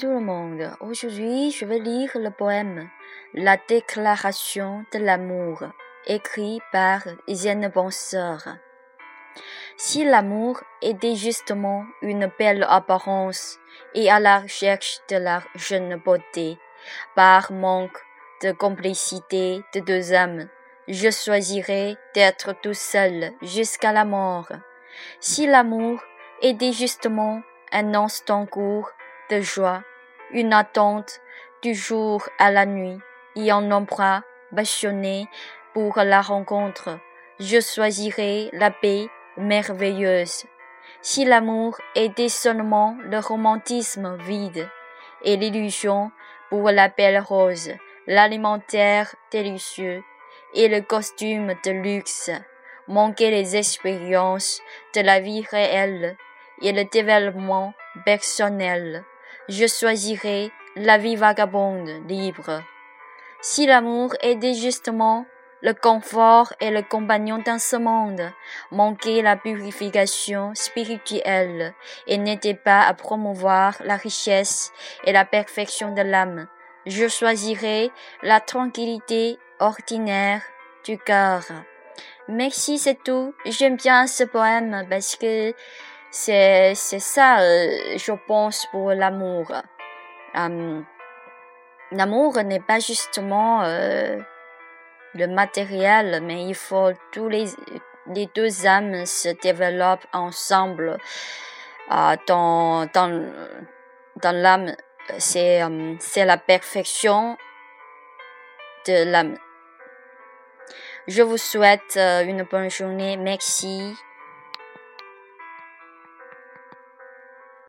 Tout le monde. Aujourd'hui, je vais lire le poème La déclaration de l'amour, écrit par Isienne Bonseur. Si l'amour était justement une belle apparence et à la recherche de la jeune beauté, par manque de complicité de deux âmes, je choisirais d'être tout seul jusqu'à la mort. Si l'amour était justement un instant court de joie, une attente du jour à la nuit et un emploi passionné pour la rencontre, je choisirais la paix merveilleuse. Si l'amour était seulement le romantisme vide et l'illusion pour la belle rose, l'alimentaire délicieux et le costume de luxe, manquaient les expériences de la vie réelle et le développement personnel, je choisirais la vie vagabonde libre. Si l'amour était justement le confort et le compagnon dans ce monde, manquait la purification spirituelle et n'était pas à promouvoir la richesse et la perfection de l'âme, je choisirais la tranquillité ordinaire du cœur. Merci, c'est tout. J'aime bien ce poème parce que c'est, ça, euh, je pense, pour l'amour. Euh, l'amour n'est pas justement euh, le matériel, mais il faut tous les, les deux âmes se développent ensemble euh, dans, dans, dans l'âme. C'est, euh, c'est la perfection de l'âme. Je vous souhaite euh, une bonne journée. Merci.